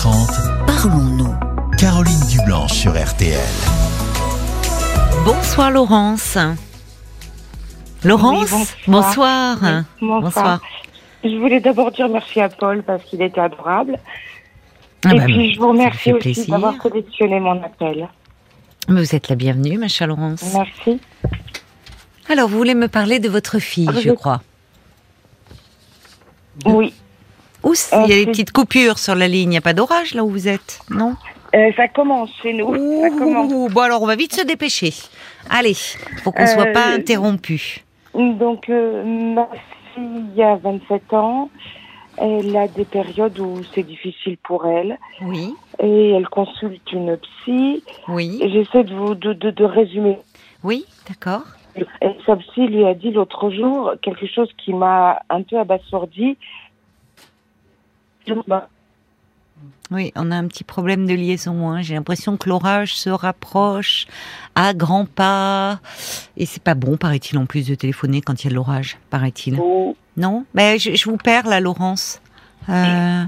13h30, Parlons-nous. Caroline Dublanche sur RTL. Bonsoir Laurence. Laurence, Oui, bonsoir. bonsoir. Oui, bonsoir. Je voulais d'abord dire merci à Paul parce qu'il était adorable. Ah et bah, puis je vous remercie aussi plaisir. d'avoir sélectionné mon appel. Vous êtes la bienvenue, ma chère Laurence. Merci. Alors, vous voulez me parler de votre fille, Ah, je je- crois. Oui, Où il y a Euh, des petites coupures sur la ligne. Il n'y a pas d'orage là où vous êtes, non? Euh, ça commence chez nous. Ça commence. Ouh, Bon, alors on va vite se dépêcher. Allez, pour qu'on ne soit Euh, pas interrompu. Donc, euh, ma fille a 27 ans. Elle a des périodes où c'est difficile pour elle. Oui, Et elle consulte une psy. oui, j'essaie de vous de, de, de résumer. oui, d'accord. Et sa psy lui a dit l'autre jour quelque chose qui m'a un peu abasourdi. Oui, on a un petit problème de liaison. hein. J'ai l'impression que l'orage se rapproche à grands pas. Et c'est pas bon, paraît-il, en plus de téléphoner quand il y a de l'orage, paraît-il. vous- Non? Ben, je, je vous perds là, Laurence. Euh,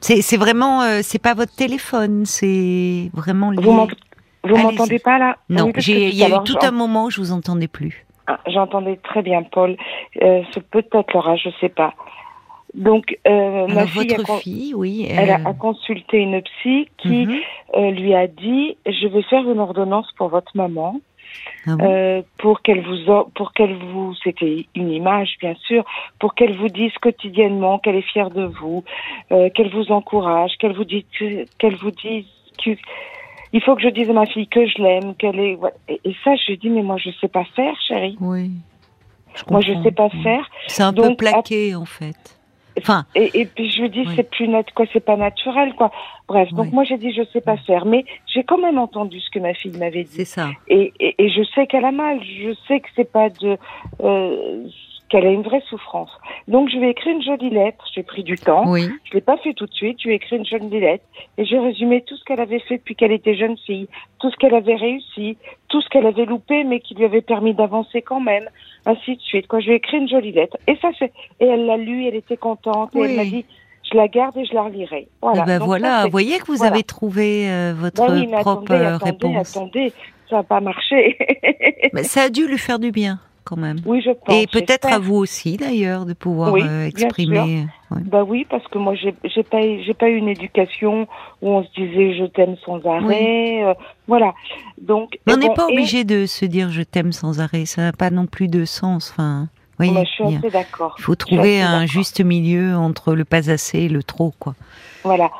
c'est vraiment, euh, c'est pas votre téléphone, c'est vraiment lié. Vous m'entendez pas là? Non, il y a eu tout un moment où je vous entendais plus. Ah, J'entendais très bien Paul. Euh, c'est peut-être l'orage, je sais pas. Donc euh, ma fille, a, votre con- fille, oui. elle a, a consulté une psy qui mhm. euh, lui a dit je vais faire une ordonnance pour votre maman Ah bon euh, pour qu'elle vous pour qu'elle vous c'était une image bien sûr pour qu'elle vous dise quotidiennement qu'elle est fière de vous euh, qu'elle vous encourage qu'elle vous dise qu'elle vous dise que il faut que je dise à ma fille que je l'aime qu'elle est et, et ça je lui dis mais moi je sais pas faire chérie Oui. moi je sais pas Oui. faire C'est un peu Donc, plaqué, en fait. Enfin, et, et puis je lui dis Oui. c'est plus net quoi c'est pas naturel quoi bref donc Oui. moi j'ai dit je sais pas faire mais j'ai quand même entendu ce que ma fille m'avait dit c'est ça. et, et, et je sais qu'elle a mal, je sais que c'est pas de euh, qu'elle a une vraie souffrance. Donc je vais écrire une jolie lettre. J'ai pris du temps. Oui. Je l'ai pas fait tout de suite. Je lui ai écrit une jolie lettre et j'ai résumé tout ce qu'elle avait fait depuis qu'elle était jeune fille, tout ce qu'elle avait réussi, tout ce qu'elle avait loupé mais qui lui avait permis d'avancer quand même, ainsi de suite. Quoi, je lui ai écrit une jolie lettre et ça c'est et elle l'a lu, elle était contente et elle m'a dit je la garde et je la relirai. Voilà. Eh ben Donc voilà, vous voyez que vous voilà. avez trouvé euh, votre Ben oui, mais propre attendez, euh, attendez, réponse. attendez, ça n'a pas marché. Mais ça a dû lui faire du bien, quand même. oui, je pense. Et peut-être à vous aussi, d'ailleurs, de pouvoir Oui, euh, exprimer. ouais. Bah oui, parce que moi j'ai pas j'ai pas eu une éducation où on se disait je t'aime sans arrêt, euh, voilà. Donc Mais on n'est bon, pas et- obligé de se dire je t'aime sans arrêt. Ça n'a pas non plus de sens. Enfin, oui, Moi, je suis assez d'accord. il faut trouver un juste milieu entre le pas assez et le trop, quoi. Voilà.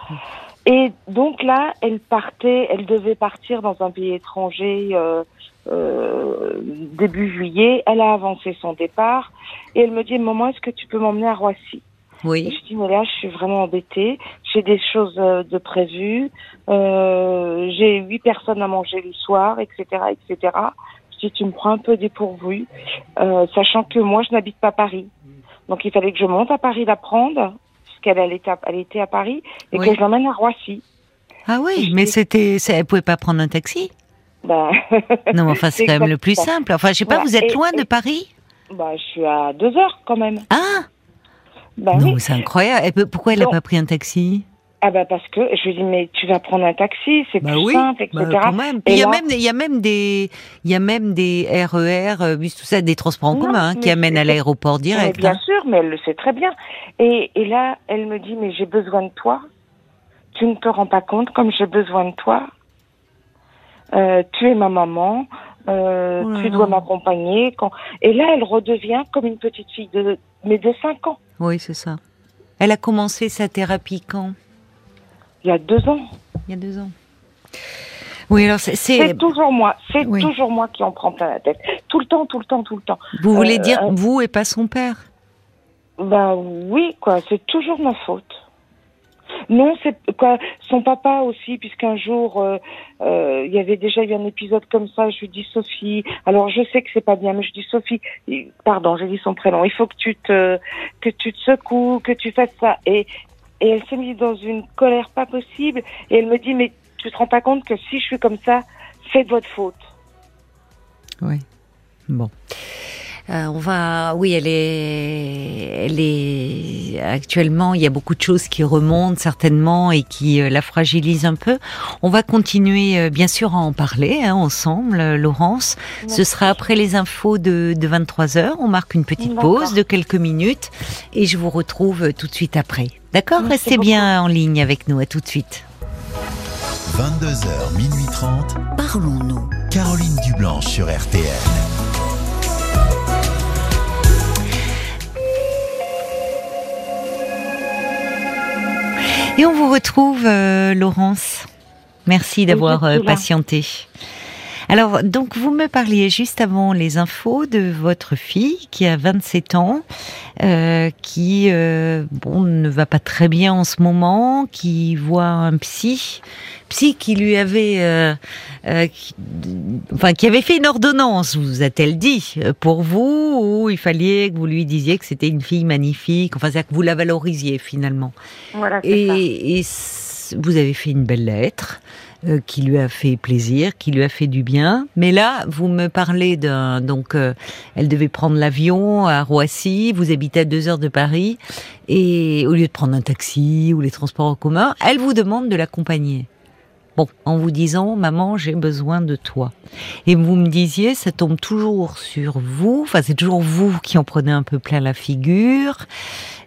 Et donc là, elle partait, elle devait partir dans un pays étranger euh, euh, début juillet. Elle a avancé son départ et elle me dit maman, est-ce que tu peux m'emmener à Roissy? Et Oui, je dis mais là je suis vraiment embêtée. J'ai des choses euh, de prévues. Euh, j'ai huit personnes à manger le soir, etc., etc. Je dis tu me prends un peu dépourvu, euh, sachant que moi je n'habite pas Paris. Donc il fallait que je monte à Paris la prendre, puisqu'elle elle était, à, elle était à Paris, et Oui. que je l'emmène à Roissy. Ah oui, mais c'était, elle pouvait pas prendre un taxi? Ben, Non, mais enfin, c'est quand même le plus simple. Enfin, je sais pas, Voilà. vous êtes Et- loin de Paris? Bah, je suis à deux heures quand même. Ah Ben Non, oui. c'est incroyable. Et pourquoi elle n'a pas pris un taxi? Ah bah parce que je lui dis mais tu vas prendre un taxi, c'est Bah plus oui, simple, etc. bah, quand même. Et il y a là- même, il y a même des, il y a même des RER, euh, bus, tout ça, des transports en commun hein, qui amènent à l'aéroport direct. bien hein. sûr, mais elle le sait très bien. Et, et là, elle me dit, mais j'ai besoin de toi. Tu ne te rends pas compte comme j'ai besoin de toi. Euh, tu es ma maman. Euh, Oh tu dois m'accompagner. Quand... Et là, elle redevient comme une petite fille de, mais de 5 ans. Oui, c'est ça. Elle a commencé sa thérapie quand? Il y a deux ans. Il y a deux ans. Oui, alors c'est, c'est- toujours moi. C'est Oui. toujours moi qui en prends plein la tête. Tout le temps, tout le temps, tout le temps. vous voulez euh, dire euh, vous et pas son père? Ben oui, quoi, c'est toujours ma faute. Non, c'est quoi son papa aussi, puisqu'un jour euh, euh, il y avait déjà eu un épisode comme ça. Je lui dis Sophie. Alors je sais que c'est pas bien, mais je dis Sophie. Pardon, j'ai dit son prénom. Il faut que tu te que tu te secoues, que tu fasses ça. Et et elle s'est mise dans une colère pas possible. Et elle me dit mais tu te rends pas compte que si je suis comme ça, c'est de votre faute. Oui. Bon. Euh, on va, oui, elle est, elle est actuellement. Il y a beaucoup de choses qui remontent certainement et qui euh, la fragilisent un peu. On va continuer, euh, bien sûr, à en parler hein, ensemble, euh, Laurence. Ce sera après les infos de, de 23 h On marque une petite pause de quelques minutes et je vous retrouve tout de suite après. D'accord Merci Restez bien en ligne avec nous. À tout de suite. 22h, minuit 30. Parlons-nous. Caroline Dublanche sur RTL. Et on vous retrouve, euh, Laurence. Merci d'avoir euh, patienté. Alors, donc, vous me parliez juste avant les infos de votre fille qui a 27 ans, euh, qui euh, bon ne va pas très bien en ce moment, qui voit un psy, psy qui lui avait, euh, euh, qui- enfin, qui avait fait une ordonnance, vous a-t-elle dit, euh, pour vous, où il fallait que vous lui disiez que c'était une fille magnifique, enfin, c'est-à-dire que vous la valorisiez finalement. Voilà, ça. Et, et vous avez fait une belle lettre euh, qui lui a fait plaisir, qui lui a fait du bien. Mais là, vous me parlez d'un donc euh, elle devait prendre l'avion à Roissy. Vous habitez à deux heures de Paris et au lieu de prendre un taxi ou les transports en commun, elle vous demande de l'accompagner. Bon, en vous disant, maman, j'ai besoin de toi. Et vous me disiez, ça tombe toujours sur vous. Enfin, c'est toujours vous qui en prenez un peu plein la figure.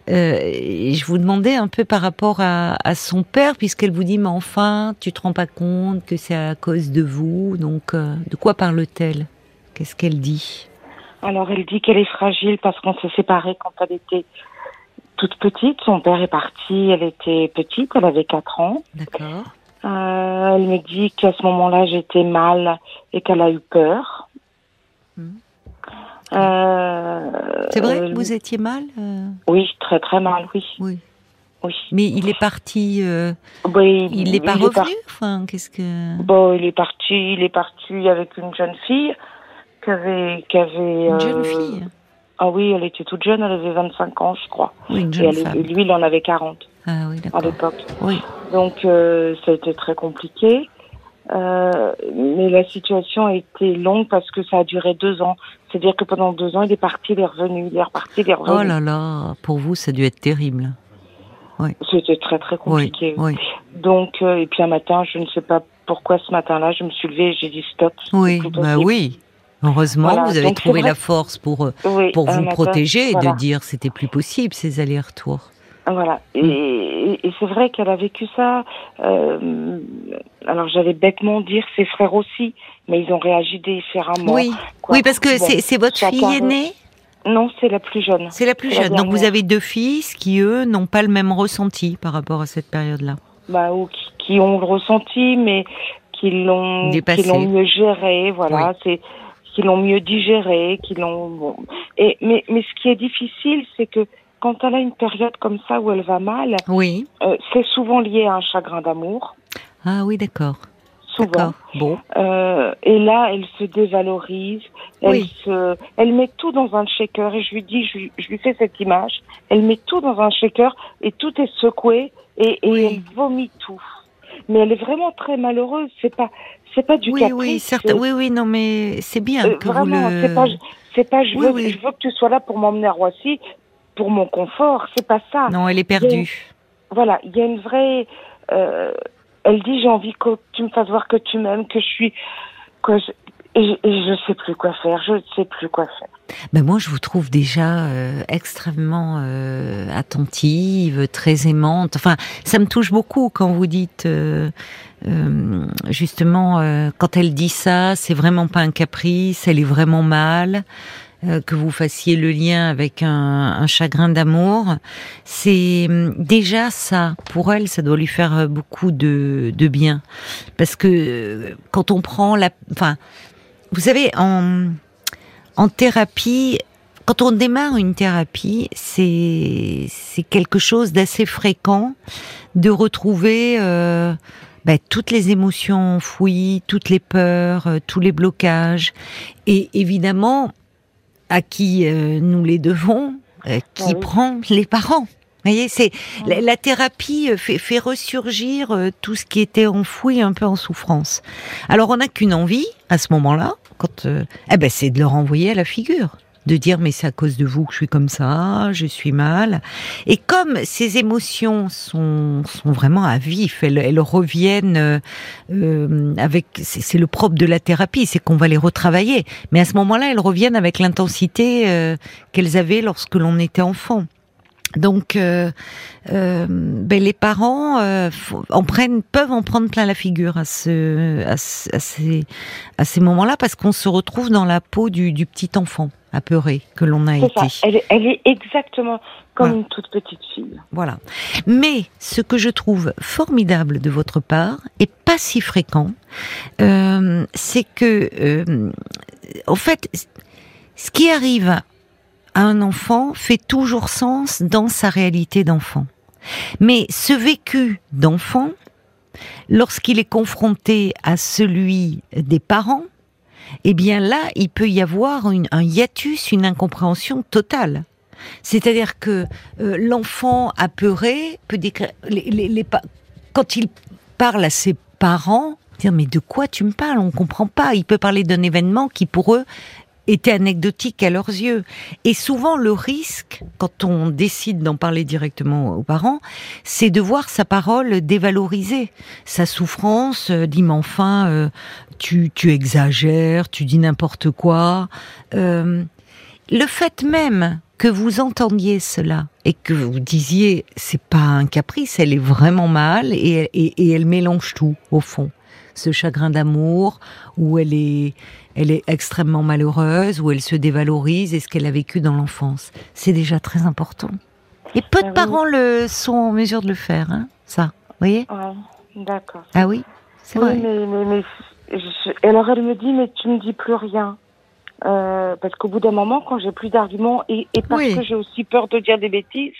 Euh, et je vous demandais un peu par rapport à, à son père, puisqu'elle vous dit, mais enfin, tu te rends pas compte que c'est à cause de vous. Donc, euh, de quoi parle-t-elle? Qu'est-ce qu'elle dit? Alors, elle dit qu'elle est fragile parce qu'on s'est séparés quand elle était toute petite. Son père est parti, elle était petite, elle avait 4 ans. D'accord. Euh, elle me dit qu'à ce moment-là, j'étais mal et qu'elle a eu peur. Mhm. Euh, C'est vrai euh, que vous étiez mal euh, Oui, très très mal, oui. Oui. oui. Mais il est parti. Oui, il n'est pas revenu par- Enfin, qu'est-ce que? Bon, il est parti, il est parti avec une jeune fille qui avait, qui avait. Une jeune fille? Ah oui, elle était toute jeune, elle avait 25 ans, je crois. Oui, une Et, jeune elle- femme. lui, il en avait 40 Ah oui, à l'époque. Oui. Donc, euh, ça a été très compliqué. Euh, mais la situation a été longue parce que ça a duré deux ans. C'est-à-dire que pendant deux ans, il est parti, il est revenu, il est reparti, il est revenu. Oh là là, pour vous, ça a dû être terrible. C'était très très Oui, compliqué. oui, Donc, euh, et puis un matin, je ne sais pas pourquoi ce matin-là, je me suis levée et j'ai dit stop. oui, bah oui. Heureusement, Voilà, vous avez donc trouvé la force pour euh, Oui, pour vous matin, protéger et voilà. de dire c'était plus possible ces allers-retours. Voilà. Et, Mm. et- et c'est vrai qu'elle a vécu ça. euh, alors j'allais bêtement dire ses frères aussi, mais ils ont réagi différemment. Oui, quoi. oui, parce que Bon, c'est votre fille aînée, Non, c'est la plus jeune. c'est la plus la jeune. Donc vous avez deux fils qui eux n'ont pas le même ressenti par rapport à cette période-là? Bah, ou qui, qui ont le ressenti, mais qui l'ont Dépassé. qui l'ont mieux géré. Voilà, c'est qui l'ont mieux digéré, qui l'ont. Bon. Et mais mais ce qui est difficile, c'est que quand elle a une période comme ça où elle va mal, Oui. euh, c'est souvent lié à un chagrin d'amour. Ah oui, d'accord. Souvent. Bon. Euh, et là, elle se dévalorise. Elle Oui. se, elle met tout dans un shaker. Et je lui dis, je, lui- je lui fais cette image. Elle met tout dans un shaker et tout est secoué et, et Oui. elle vomit tout. Mais elle est vraiment très malheureuse. C'est pas, c'est pas du Oui, caprice. oui, certes. Oui, oui, non, mais c'est bien euh, que vraiment, vous le. c'est pas, c'est pas, je Oui, veux, oui. je veux que tu sois là pour m'emmener à Roissy, pour mon confort. C'est pas ça. Non, elle est perdue. Voilà, il y a une vraie. euh, elle dit j'ai envie que tu me fasses voir que tu m'aimes, que je suis. Que je, et, je, et je sais plus quoi faire. Je ne sais plus quoi faire. Ben moi, je vous trouve déjà euh, extrêmement euh, attentive, très aimante. Enfin, ça me touche beaucoup quand vous dites, euh, justement, quand elle dit ça, c'est vraiment pas un caprice, elle est vraiment mal. Euh, que vous fassiez le lien avec un, chagrin d'amour, c'est hum, déjà ça. Pour elle, ça doit lui faire euh, beaucoup de, bien, parce que euh, quand on prend la, enfin, vous savez, en en thérapie, quand on démarre une thérapie, c'est c'est quelque chose d'assez fréquent de retrouver ben, toutes les émotions enfouies, toutes les peurs, tous les blocages, et évidemment à qui euh, nous les devons, euh, qui Ah oui. prend les parents. Vous voyez, c'est la, la thérapie euh, fait, fait ressurgir euh, tout ce qui était enfoui un peu en souffrance. Alors on n'a qu'une envie à ce moment-là, quand euh, eh ben c'est de leur envoyer à la figure, de dire mais c'est à cause de vous que je suis comme ça, je suis mal. Et comme ces émotions sont, sont vraiment à vif, elles, elles reviennent euh, euh avec, c'est le propre de la thérapie, c'est qu'on va les retravailler. Mais à ce moment-là, elles reviennent avec l'intensité euh, qu'elles avaient lorsque l'on était enfant. Donc, euh, euh, ben les parents euh, en prennent, peuvent en prendre plein la figure à, ce, à, ces, à ces moments-là parce qu'on se retrouve dans la peau du, du petit enfant apeuré que l'on a été. Elle, est, elle est exactement comme une toute petite fille. Voilà. Mais ce que je trouve formidable de votre part et pas si fréquent, euh, c'est que, euh, en fait, ce qui arrive un enfant fait toujours sens dans sa réalité d'enfant. Mais ce vécu d'enfant, lorsqu'il est confronté à celui des parents, eh bien là, il peut y avoir un hiatus, une incompréhension totale. C'est-à-dire que euh, l'enfant apeuré peut décrire quand il parle à ses parents, dire mais de quoi tu me parles? On ne comprend pas. Il peut parler d'un événement qui pour eux était anecdotique à leurs yeux. Et souvent, le risque, quand on décide d'en parler directement aux parents, c'est de voir sa parole dévalorisée, sa souffrance, euh, dit mais enfin, euh, tu, tu exagères, tu dis n'importe quoi. Euh, le fait même que vous entendiez cela et que vous disiez c'est pas un caprice, elle est vraiment mal et, et, et elle mélange tout au fond ce chagrin d'amour, où elle est, elle est extrêmement malheureuse, où elle se dévalorise et ce qu'elle a vécu dans l'enfance. C'est déjà très important. Et peu de ah parents le sont en mesure de le faire, hein, ça. Vous voyez? D'accord. Ah oui, c'est vrai. Mais, mais, alors elle me dit, mais tu me dis plus rien. Euh, parce qu'au bout d'un moment, quand j'ai plus d'arguments et, et parce que j'ai aussi peur de dire des bêtises,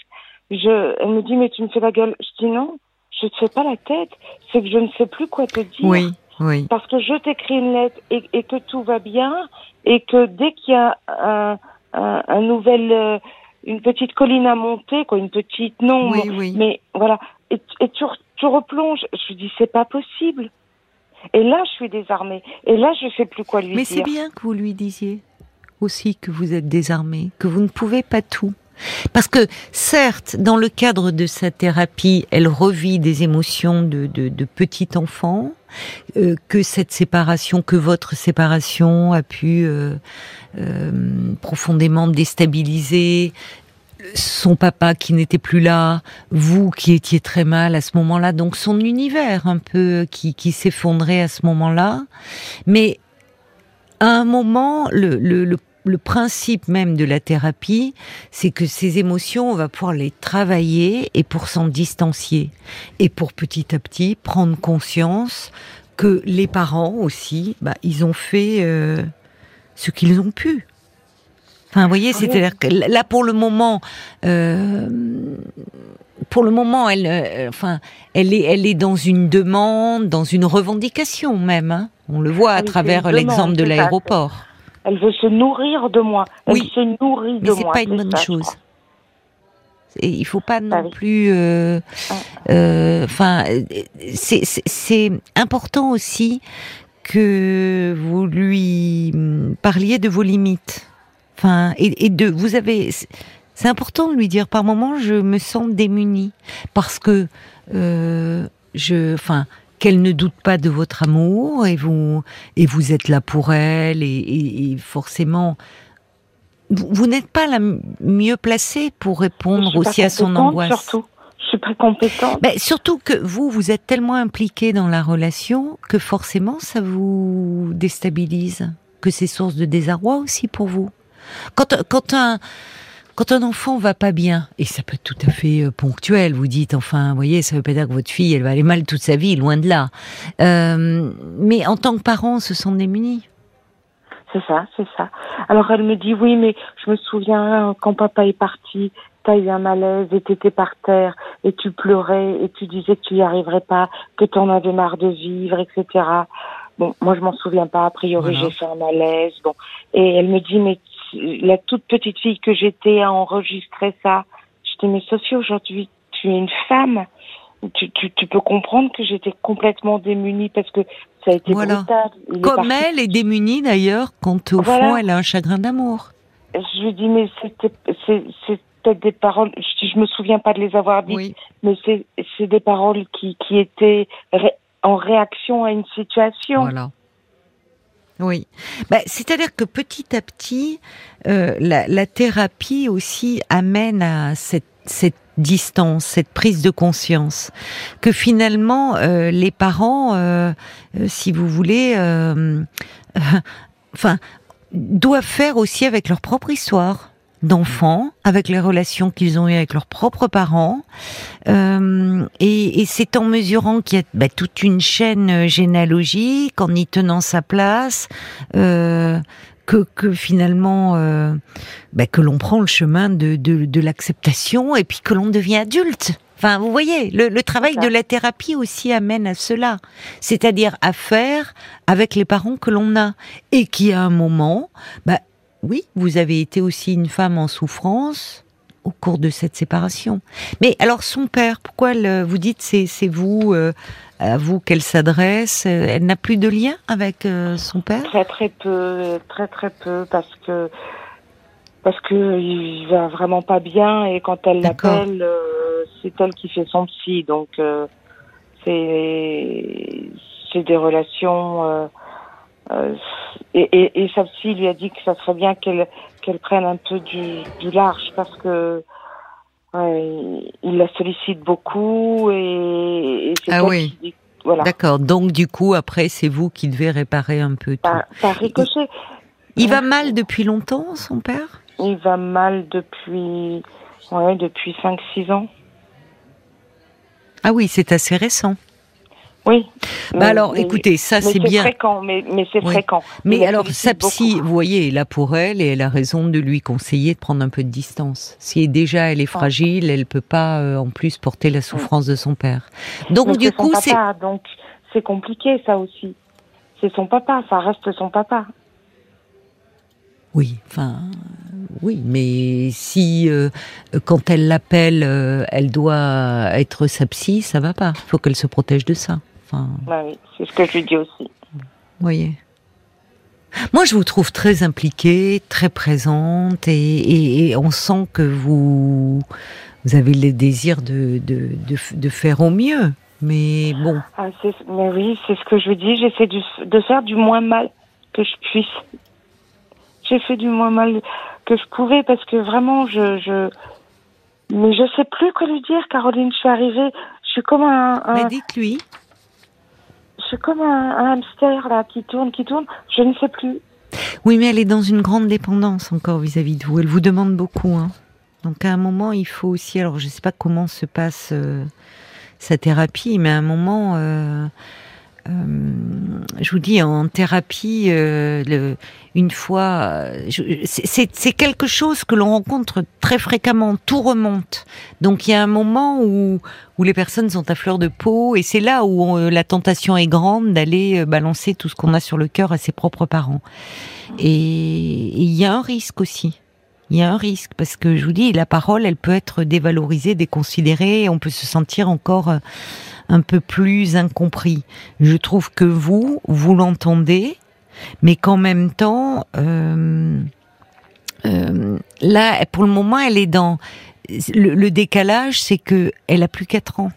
je, elle me dit, mais tu me fais la gueule. Je dis non je ne te fais pas la tête, c'est que je ne sais plus quoi te dire. Oui, oui. Parce que je t'écris une lettre et, et, que tout va bien et que dès qu'il y a un, un, un nouvel, euh, une petite colline à monter, quoi, une petite non, oui, oui. mais voilà, et, et tu, tu replonges. Je dis c'est pas possible. Et là, je suis désarmée. Et là, je sais plus quoi lui mais dire. Mais c'est bien que vous lui disiez aussi que vous êtes désarmée, que vous ne pouvez pas tout. Parce que certes, dans le cadre de sa thérapie, elle revit des émotions de, de, petit enfant, euh, que cette séparation, que votre séparation a pu euh, euh, profondément déstabiliser son papa qui n'était plus là, vous qui étiez très mal à ce moment-là, donc son univers un peu qui, qui s'effondrait à ce moment-là. Mais à un moment, le, le, le le principe même de la thérapie, c'est que ces émotions, on va pouvoir les travailler et pour s'en distancier. Et pour petit à petit prendre conscience que les parents aussi, bah, ils ont fait euh, ce qu'ils ont pu. Enfin, vous voyez, c'est-à-dire que là, pour le moment, euh, pour le moment, elle, euh, enfin, elle est, elle est dans une demande, dans une revendication même. Hein. On le voit à travers l'exemple de l'aéroport. Elle veut se nourrir de moi. Elle oui. se nourrit Mais de c'est moi. pas une bonne ça, chose. Et il faut pas non Ah oui. plus. euh, Ah. euh, Enfin, c'est- c'est c'est important aussi que vous lui parliez de vos limites. Enfin, et, et de vous avez. C'est important de lui dire par moment je me sens démunie parce que euh, je. Enfin qu'elle ne doute pas de votre amour et vous et vous êtes là pour elle et, et, et forcément vous, vous n'êtes pas la mieux placée pour répondre aussi à son angoisse. Surtout, je suis pas compétente. Ben, surtout que vous, vous êtes tellement impliqué dans la relation que forcément ça vous déstabilise, que c'est source de désarroi aussi pour vous. Quand, quand un quand un enfant va pas bien, et ça peut être tout à fait euh, ponctuel, vous dites, enfin, vous voyez, ça veut pas dire que votre fille, elle va aller mal toute sa vie, loin de là. Euh, mais en tant que parent, on se sent démuni. C'est ça, c'est ça. Alors elle me dit oui, mais je me souviens quand papa est parti, t'as eu un malaise et t'étais par terre et tu pleurais et tu disais que tu y arriverais pas, que t'en avais marre de vivre, etc. Bon, moi je m'en souviens pas. A priori Voilà. j'ai fait un malaise. Bon, et elle me dit mais la toute petite fille que j'étais a enregistré ça. Je dis mais Sophie aujourd'hui tu es une femme. Tu, tu, tu peux comprendre que j'étais complètement démunie parce que ça a été Voilà. brutal. Il Comme elle est démunie d'ailleurs quand au Voilà. fond elle a un chagrin d'amour. je lui dis, mais c'était, c'est, peut-être des paroles, je, je me souviens pas de les avoir dites, Oui. mais c'est, c'est des paroles qui, qui étaient ré- en réaction à une situation. Voilà. Oui. Bah, C'est-à-dire que petit à petit, euh, la, la thérapie aussi amène à cette, cette distance, cette prise de conscience, que finalement euh, les parents, euh, euh, si vous voulez, euh, enfin, doivent faire aussi avec leur propre histoire d'enfants, avec les relations qu'ils ont eues avec leurs propres parents, euh, et, et c'est en mesurant qu'il y a bah, toute une chaîne euh, généalogique, en y tenant sa place, euh, que, que finalement, euh, bah, que l'on prend le chemin de, de, de l'acceptation et puis que l'on devient adulte. Enfin, vous voyez, le, le travail de la thérapie aussi amène à cela, c'est-à-dire à faire avec les parents que l'on a et qui à un moment, bah, oui, vous avez été aussi une femme en souffrance au cours de cette séparation. Mais alors son père, pourquoi elle, vous dites c'est c'est vous euh, à vous qu'elle s'adresse euh, Elle n'a plus de lien avec euh, son père? Très très peu, très très peu, parce que parce que il va vraiment pas bien et quand elle D'accord. l'appelle, euh, c'est elle qui fait son psy, donc euh, c'est c'est des relations. Euh, euh, et, et, et sa psy lui a dit que ça serait bien qu'elle qu'elle prenne un peu du, du large parce que ouais, il la sollicite beaucoup et, et c'est Ah oui. qui voilà D'accord. Donc du coup après c'est vous qui devez réparer un peu tout. par, ricochet. Il va mal depuis longtemps son père? Il va mal depuis, ouais, depuis 5-6 ans. Ah oui, c'est assez récent. Oui. Bah Mais- alors, mais- écoutez, ça c'est bien. fréquent, mais, mais c'est Oui. fréquent. Mais alors, sa psy, beaucoup. vous voyez, est là pour elle et elle a raison de lui conseiller de prendre un peu de distance. Si déjà elle est fragile, elle peut pas euh, en plus porter la souffrance de son père. Donc Mais du coup, c'est donc c'est compliqué ça aussi. C'est son papa, ça reste son papa. oui, enfin oui, mais si euh, quand elle l'appelle, euh, elle doit être sa psy, ça va pas. Il faut qu'elle se protège de ça. Enfin, Bah oui, c'est ce que je lui dis aussi. vous voyez. Moi, je vous trouve très impliquée, très présente, et, et- et on sent que vous, vous avez le désir de, de, de, de faire au mieux. Mais bon, Ah, mais oui, c'est ce que je dis. J'essaie de faire du moins mal que je puisse. J'ai fait du moins mal que je pouvais parce que vraiment, je, je, mais je sais plus quoi lui dire, Caroline. Je suis arrivée, je suis comme un, un- mais dites-lui. Suis comme un, hamster là qui tourne, qui tourne. Je ne sais plus. Oui, mais elle est dans une grande dépendance encore vis-à-vis de vous. Elle vous demande beaucoup. Hein. Donc à un moment, il faut aussi. Alors, je ne sais pas comment se passe euh, sa thérapie, mais à un moment, euh, je vous dis, en thérapie, euh, une fois, euh, c'est- quelque chose que l'on rencontre très fréquemment. Tout remonte. Donc il y a un moment où où les personnes sont à fleur de peau, et c'est là où euh, la tentation est grande d'aller euh, balancer tout ce qu'on a sur le cœur à ses propres parents. Et il y a un risque aussi. Il y a un risque parce que je vous dis, la parole, elle peut être dévalorisée, déconsidérée, on peut se sentir encore euh, un peu plus incompris. Je trouve que vous, vous l'entendez, mais qu'en même temps, euh, euh, là, pour le moment, elle est dans le, décalage, c'est que elle a plus quatre ans.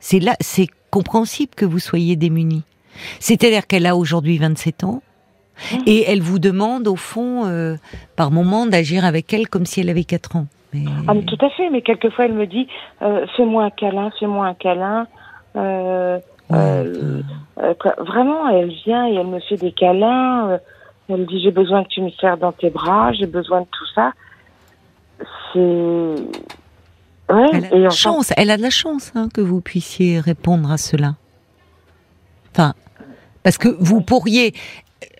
C'est là, c'est compréhensible que vous soyez démunis. C'est-à-dire qu'elle a aujourd'hui 27 ans. Et elle vous demande, au fond, euh, par moment, d'agir avec elle comme si elle avait 4 ans. Mais... Ah, mais tout à fait. Mais quelquefois, elle me dit euh, fais-moi un câlin, fais-moi un câlin. Euh, Ouais, euh, vraiment, elle vient et elle me fait des câlins. elle me dit j'ai besoin que tu me serres dans tes bras, j'ai besoin de tout ça. C'est ouais. Elle a et enfin, chance, elle a de la chance hein, que vous puissiez répondre à cela. Enfin, parce que vous pourriez,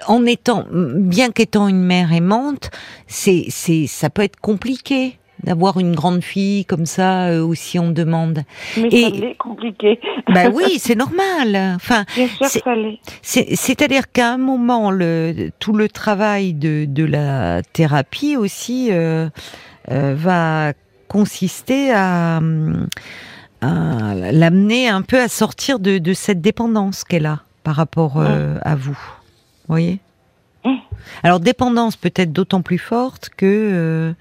en étant, bien qu'étant une mère aimante, c'est, c'est, ça peut être compliqué d'avoir une grande fille comme ça euh, aussi on demande. mais et- ça l'est compliqué. Bah oui, c'est normal. Enfin, Bien sûr, c'est- que ça l'est. c'est- c'est-à-dire qu'à un moment, le, tout le travail de, de la thérapie aussi euh, euh, va consister à, à l'amener un peu à sortir de, de cette dépendance qu'elle a par rapport euh, à vous. Vous voyez? Mmh. Alors dépendance peut-être d'autant plus forte que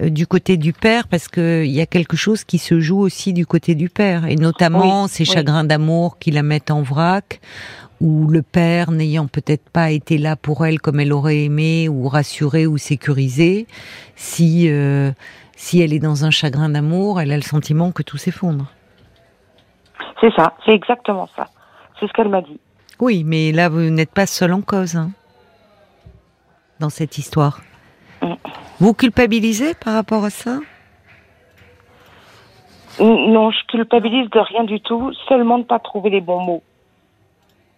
du côté du père, parce que il y a quelque chose qui se joue aussi du côté du père, et notamment Oui, ces oui. chagrins d'amour qui la mettent en vrac, ou le père n'ayant peut-être pas été là pour elle comme elle aurait aimé, ou rassuré ou sécurisé, si euh, si elle est dans un chagrin d'amour, elle a le sentiment que tout s'effondre. C'est ça, c'est exactement ça. C'est ce qu'elle m'a dit. Oui, mais là vous n'êtes pas seul en cause hein, dans cette histoire. Vous culpabilisez par rapport à ça? Non, je culpabilise de rien du tout, seulement de pas trouver les bons mots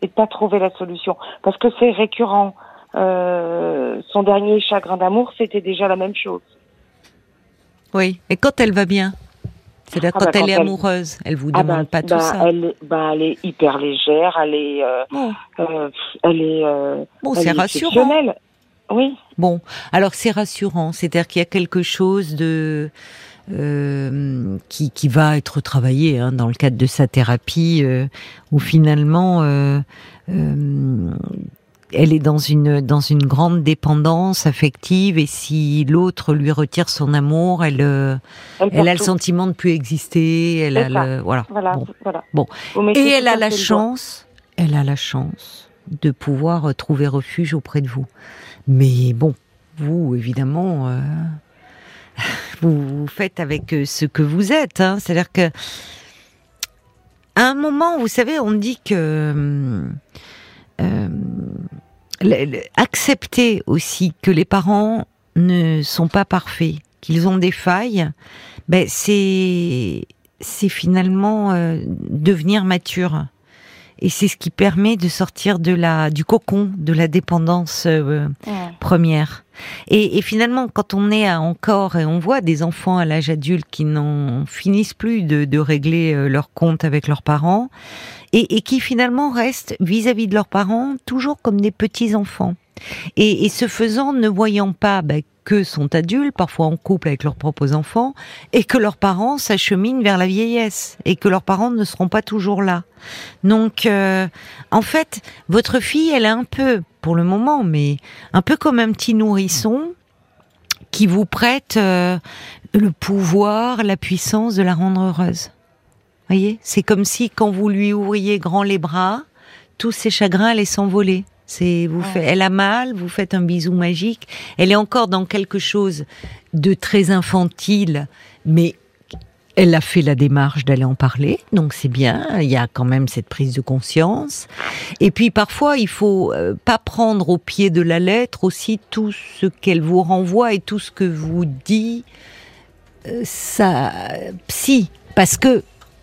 et de pas trouver la solution, parce que c'est récurrent. Euh, son dernier chagrin d'amour, c'était déjà la même chose. Oui. Et quand elle va bien? C'est-à-dire Ah quand bah, elle quand est elle- amoureuse, elle vous Ah demande bah, pas tout bah, ça? Elle, bah, elle est hyper légère, elle est, euh, Bon, euh, elle est, euh, bon elle est rassurant. exceptionnelle. Oui, Bon, alors c'est rassurant, c'est-à-dire qu'il y a quelque chose de euh, qui, qui va être travaillé hein, dans le cadre de sa thérapie, euh, où finalement euh, euh, elle est dans une dans une grande dépendance affective, et si l'autre lui retire son amour, elle euh, elle, elle a le sentiment de plus exister, elle a le voilà. Voilà, Bon. voilà. Bon. Et elle a la chance, elle a la chance de pouvoir trouver refuge auprès de vous. Mais bon, vous, évidemment, euh, vous, faites avec euh, ce que vous êtes. hein. C'est-à-dire que, à un moment, vous savez, on dit que euh, accepter aussi que les parents ne sont pas parfaits, qu'ils ont des failles, ben c'est finalement devenir mature. Et c'est ce qui permet de sortir de la du cocon de la dépendance euh, Ouais. première. Et, et finalement, quand on est à encore et on voit des enfants à l'âge adulte qui n'en finissent plus de, de régler euh, leur compte avec leurs parents et, et qui finalement restent vis-à-vis de leurs parents toujours comme des petits enfants. Et, ce faisant, ne voyant pas bah, que sont adultes, parfois en couple avec leurs propres enfants, et que leurs parents s'acheminent vers la vieillesse, et que leurs parents ne seront pas toujours là. Donc, euh, en fait, votre fille, elle est un peu, pour le moment, mais un peu comme un petit nourrisson qui vous prête euh, le pouvoir, la puissance de la rendre heureuse. Voyez, c'est comme si quand vous lui ouvriez grand les bras, tous ses chagrins allaient s'envoler. C'est vous Ouais. fait, elle a mal, vous faites un bisou magique. Elle est encore dans quelque chose de très infantile, mais elle a fait la démarche d'aller en parler, donc c'est bien. Il y a quand même cette prise de conscience. Et puis parfois, il faut euh, pas prendre au pied de la lettre aussi tout ce qu'elle vous renvoie et tout ce que vous dit euh, sa psy, parce que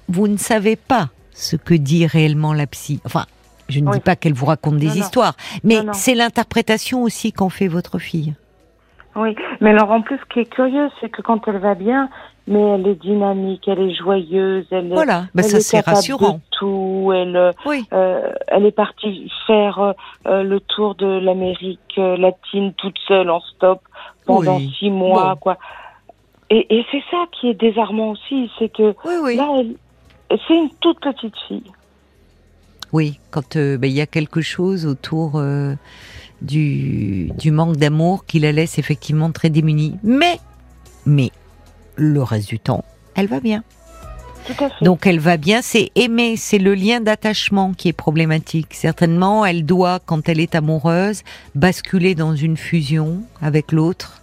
vous ne savez pas ce que dit réellement la psy. Enfin, je ne Oui. dis pas qu'elle vous raconte des Non, histoires, mais Non, c'est l'interprétation aussi qu'en fait votre fille. Oui, mais alors en plus, ce qui est curieux, c'est que quand elle va bien, mais elle est dynamique, elle est joyeuse, elle est, Voilà, ben elle ça est c'est rassurant. de tout. Elle, euh, Oui. euh, elle est partie faire euh, le tour de l'Amérique latine toute seule en stop pendant Oui. six mois, Bon. quoi. Et, et c'est ça qui est désarmant aussi, c'est que Oui, oui. là, c'est une toute petite fille. Oui, quand euh, ben, il y a quelque chose autour euh, du, du manque d'amour qui la laisse effectivement très démunie. Mais, mais, le reste du temps, elle va bien. Tout à fait. Donc elle va bien, c'est aimer, c'est le lien d'attachement qui est problématique. Certainement, elle doit, quand elle est amoureuse, basculer dans une fusion avec l'autre.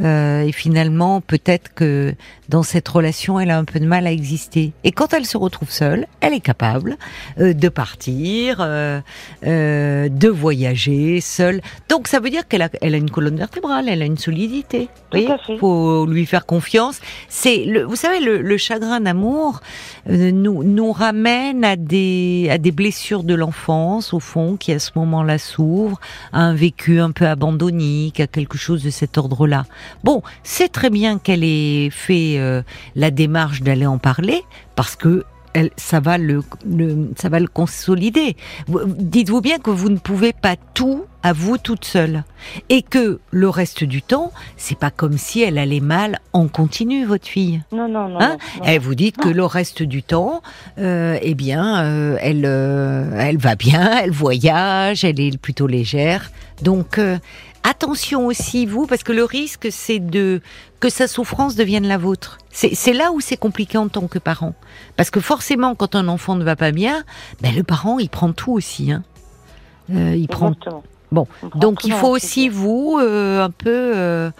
Euh, et finalement, peut-être que dans cette relation, elle a un peu de mal à exister. Et quand elle se retrouve seule, elle est capable euh, de partir, euh, euh, de voyager seule. Donc ça veut dire qu'elle a, elle a une colonne vertébrale, elle a une solidité. Tout Vous voyez à fait. faut lui faire confiance. C'est le, vous savez, le, le chagrin d'amour nous nous ramène à des à des blessures de l'enfance au fond qui à ce moment-là s'ouvrent, à un vécu un peu abandonnique, à quelque chose de cet ordre-là. Bon, c'est très bien qu'elle ait fait euh, la démarche d'aller en parler parce que elle, ça va le, le, ça va le consolider. Vous- Dites-vous bien que vous ne pouvez pas tout à vous toute seule, et que le reste du temps, c'est pas comme si elle allait mal en continu, votre fille. Non, non, non. Hein non, non. Et vous dites que le reste du temps, euh, eh bien, euh, elle, euh, elle va bien, elle voyage, elle est plutôt légère. Donc, attention aussi, vous, parce que le risque, c'est de que sa souffrance devienne la vôtre. C'est là où c'est compliqué en tant que parent. Parce que forcément, quand un enfant ne va pas bien, ben, le parent, il prend tout aussi. Hein. Euh, il prend. Bon, donc il faut aussi vous euh, un peu euh,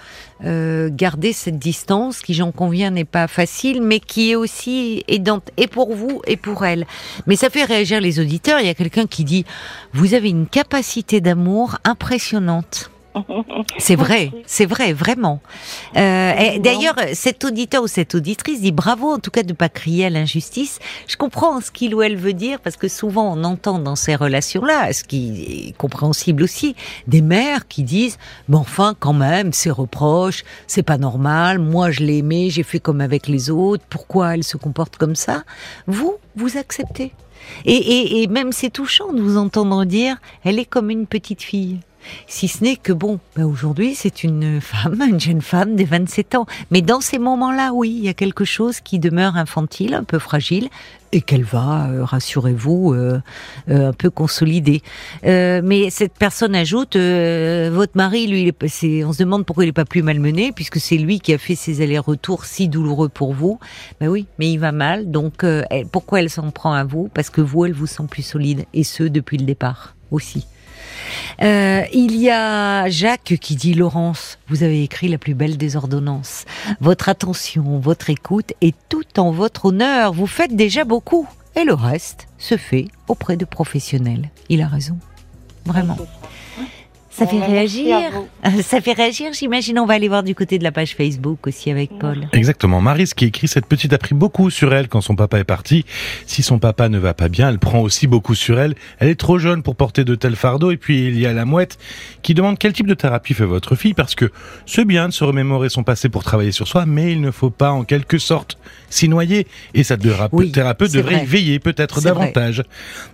euh, garder cette distance qui, j'en conviens, n'est pas facile, mais qui est aussi aidante et pour vous et pour elle. Mais ça fait réagir les auditeurs. Il y a quelqu'un qui dit vous avez une capacité d'amour impressionnante. C'est vrai, c'est vrai, vraiment. Euh. D'ailleurs, cet auditeur ou cette auditrice dit bravo en tout cas de pas crier à l'injustice. Je comprends ce qu'il ou elle veut dire parce que souvent on entend dans ces relations-là, ce qui est compréhensible aussi, des mères qui disent mais enfin quand même ces reproches, c'est pas normal. Moi je l'ai aimé, j'ai fait comme avec les autres. Pourquoi elle se comporte comme ça? Vous, vous acceptez. Et, et même c'est touchant de vous entendre dire elle est comme une petite fille. Si ce n'est que bon, ben aujourd'hui c'est une femme, une jeune femme de 27 ans. Mais dans ces moments-là, oui, il y a quelque chose qui demeure infantile, un peu fragile, et qu'elle va, euh, rassurez-vous, euh, euh, un peu consolider. Mais cette personne ajoute, votre mari, lui, est, on se demande pourquoi il n'est pas plus malmené, puisque c'est lui qui a fait ces allers-retours si douloureux pour vous. Ben oui, mais il va mal, donc pourquoi elle s'en prend à vous? Parce que vous, elle vous sent plus solide, et ce depuis le départ aussi. Euh, il y a Jacques qui dit Laurence, vous avez écrit la plus belle des ordonnances. Votre attention, votre écoute est tout en votre honneur. Vous faites déjà beaucoup. Et le reste se fait auprès de professionnels. Il a raison. Vraiment. Ça fait réagir. Ça fait réagir, j'imagine. On va aller voir du côté de la page Facebook aussi avec Paul. Exactement. Maris qui écrit cette petite a pris beaucoup sur elle quand son papa est parti. Si son papa ne va pas bien, elle prend aussi beaucoup sur elle. Elle est trop jeune pour porter de tels fardeaux. Et puis il y a la mouette qui demande quel type de thérapie fait votre fille parce que c'est bien de se remémorer son passé pour travailler sur soi, mais il ne faut pas en quelque sorte s'y noyer. Et thérape- Oui, thérapeute devrait vrai. y veiller peut-être vrai. davantage.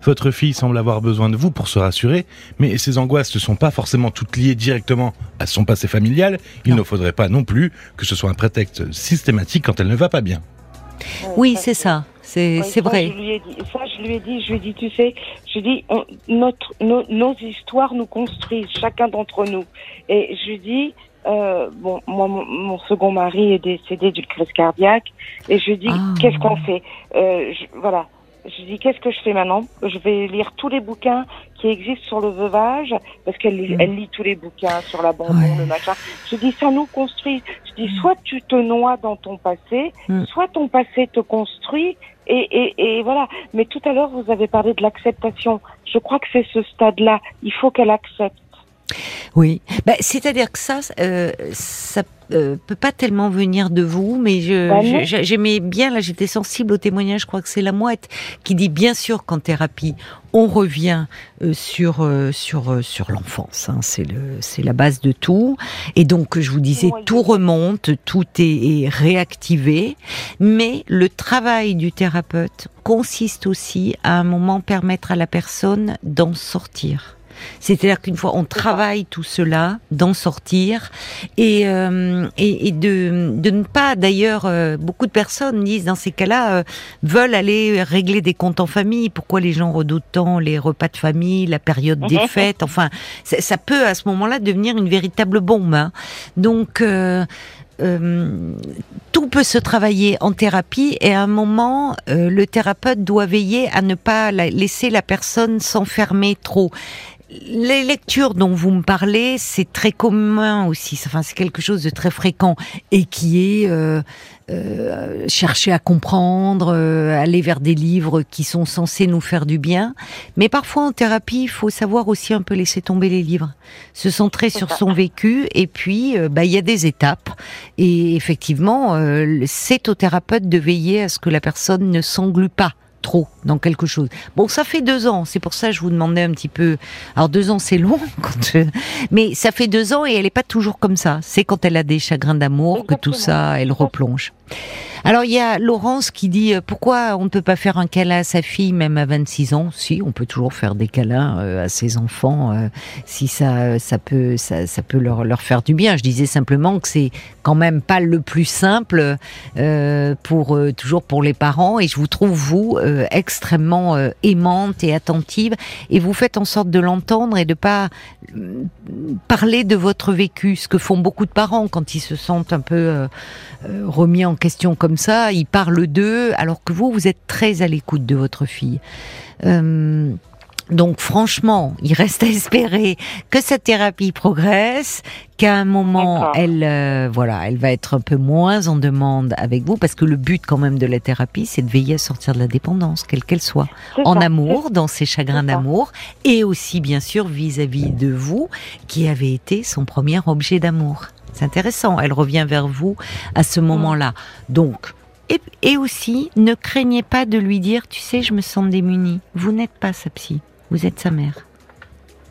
Votre fille semble avoir besoin de vous pour se rassurer, mais ses angoisses ne sont pas forcément toutes liées directement à son passé familial. Il Non. ne faudrait pas non plus que ce soit un prétexte systématique quand elle ne va pas bien. Oui, c'est ça. C'est Oui, vrai. Je lui ai dit, ça, je lui ai dit, je lui ai dit, tu sais, je lui ai dit, on- notre, nos, nos histoires nous construisent, chacun d'entre nous. Et je lui ai dit, euh, bon, moi, mon, mon second mari est décédé d'une crise cardiaque, et je dit, Ah. qu'est-ce qu'on fait euh, je, Voilà. Je dit, qu'est-ce que je fais maintenant? Je vais lire tous les bouquins qui existent sur le veuvage, parce qu'elle lit- elle lit tous les bouquins sur l'abandon, Ouais. le machin. Je dit, ça nous construit. Je dis, soit tu te noies dans ton passé, Mm. soit ton passé te construit, et, et, et voilà. Mais tout à l'heure, vous avez parlé de l'acceptation. Je crois que c'est ce stade-là. Il faut qu'elle accepte. Oui, bah, c'est-à-dire que ça, euh, ça euh, peut pas tellement venir de vous, mais je, Bah j'aimais bien, là j'étais sensible au témoignage, je crois que c'est la mouette, qui dit bien sûr qu'en thérapie, on revient euh, sur euh, sur sur l'enfance, hein, c'est le c'est la base de tout, et donc je vous disais, Oui. tout remonte, tout est, est réactivé, mais le travail du thérapeute consiste aussi à un moment permettre à la personne d'en sortir. C'est-à-dire qu'une fois on travaille tout cela, d'en sortir et, euh, et, et de, de ne pas, d'ailleurs, euh, beaucoup de personnes disent dans ces cas-là, euh, veulent aller régler des comptes en famille. Pourquoi les gens redoutent tant les repas de famille, la période des fêtes? Enfin, ça, ça peut à ce moment-là devenir une véritable bombe. hein. Donc, euh, euh, tout peut se travailler en thérapie et à un moment, euh, le thérapeute doit veiller à ne pas la- laisser la personne s'enfermer trop. Les lectures dont vous me parlez, c'est très commun aussi. Enfin, c'est quelque chose de très fréquent et qui est euh, euh, chercher à comprendre, euh, aller vers des livres qui sont censés nous faire du bien. Mais parfois en thérapie, il faut savoir aussi un peu laisser tomber les livres, se centrer sur son vécu. Et puis, euh, bah, il y a des étapes. Et effectivement, euh, c'est au thérapeute de veiller à ce que la personne ne s'englue pas trop dans quelque chose. Bon, ça fait deux ans, c'est pour ça que je vous demandais un petit peu. Alors deux ans, c'est long, quand mais ça fait deux ans et elle n'est pas toujours comme ça. C'est quand elle a des chagrins d'amour que tout ça, elle replonge. Alors il y a Laurence qui dit euh, pourquoi on ne peut pas faire un câlin à sa fille même à 26 ans? Si, on peut toujours faire des câlins euh, à ses enfants euh, si ça ça peut ça, ça peut leur leur faire du bien. Je disais simplement que c'est quand même pas le plus simple pour toujours pour les parents et je vous trouve vous extrêmement aimante et attentive et vous faites en sorte de l'entendre et de pas parler de votre vécu, ce que font beaucoup de parents quand ils se sentent un peu remis en question comme ça, ils parlent d'eux, alors que vous, vous êtes très à l'écoute de votre fille. Donc franchement, il reste à espérer que cette thérapie progresse, qu'à un moment, elle, euh, voilà, elle va être un peu moins en demande avec vous, parce que le but quand même de la thérapie, c'est de veiller à sortir de la dépendance, quelle qu'elle soit, en amour, dans ses chagrins d'amour, et aussi bien sûr vis-à-vis -vis de vous, qui avez été son premier objet d'amour. C'est intéressant. Elle revient vers vous à ce moment-là. Donc, et, aussi, ne craignez pas de lui dire, tu sais, je me sens démunie. Vous n'êtes pas sa psy, vous êtes sa mère.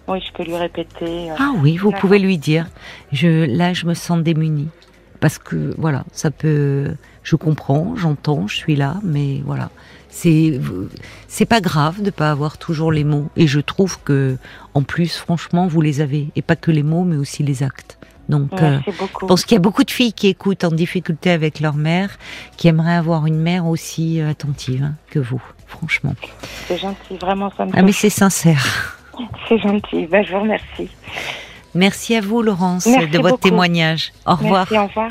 Oui, je peux lui répéter. Euh, ah oui, vous pouvez lui dire, je, là, je me sens démunie. Parce que, voilà, ça peut, je comprends, j'entends, je suis là, mais voilà. C'est, c'est pas grave de pas avoir toujours les mots. Et je trouve que, en plus, franchement, vous les avez. Et pas que les mots, mais aussi les actes. Donc, euh, je pense qu'il y a beaucoup de filles qui écoutent en difficulté avec leur mère, qui aimeraient avoir une mère aussi euh, attentive hein, que vous, franchement. C'est gentil, vraiment, ça me Ah, mais c'est sincère. C'est gentil, ben, je vous remercie. Merci à vous, Laurence, de votre témoignage. Au revoir. Merci, au revoir.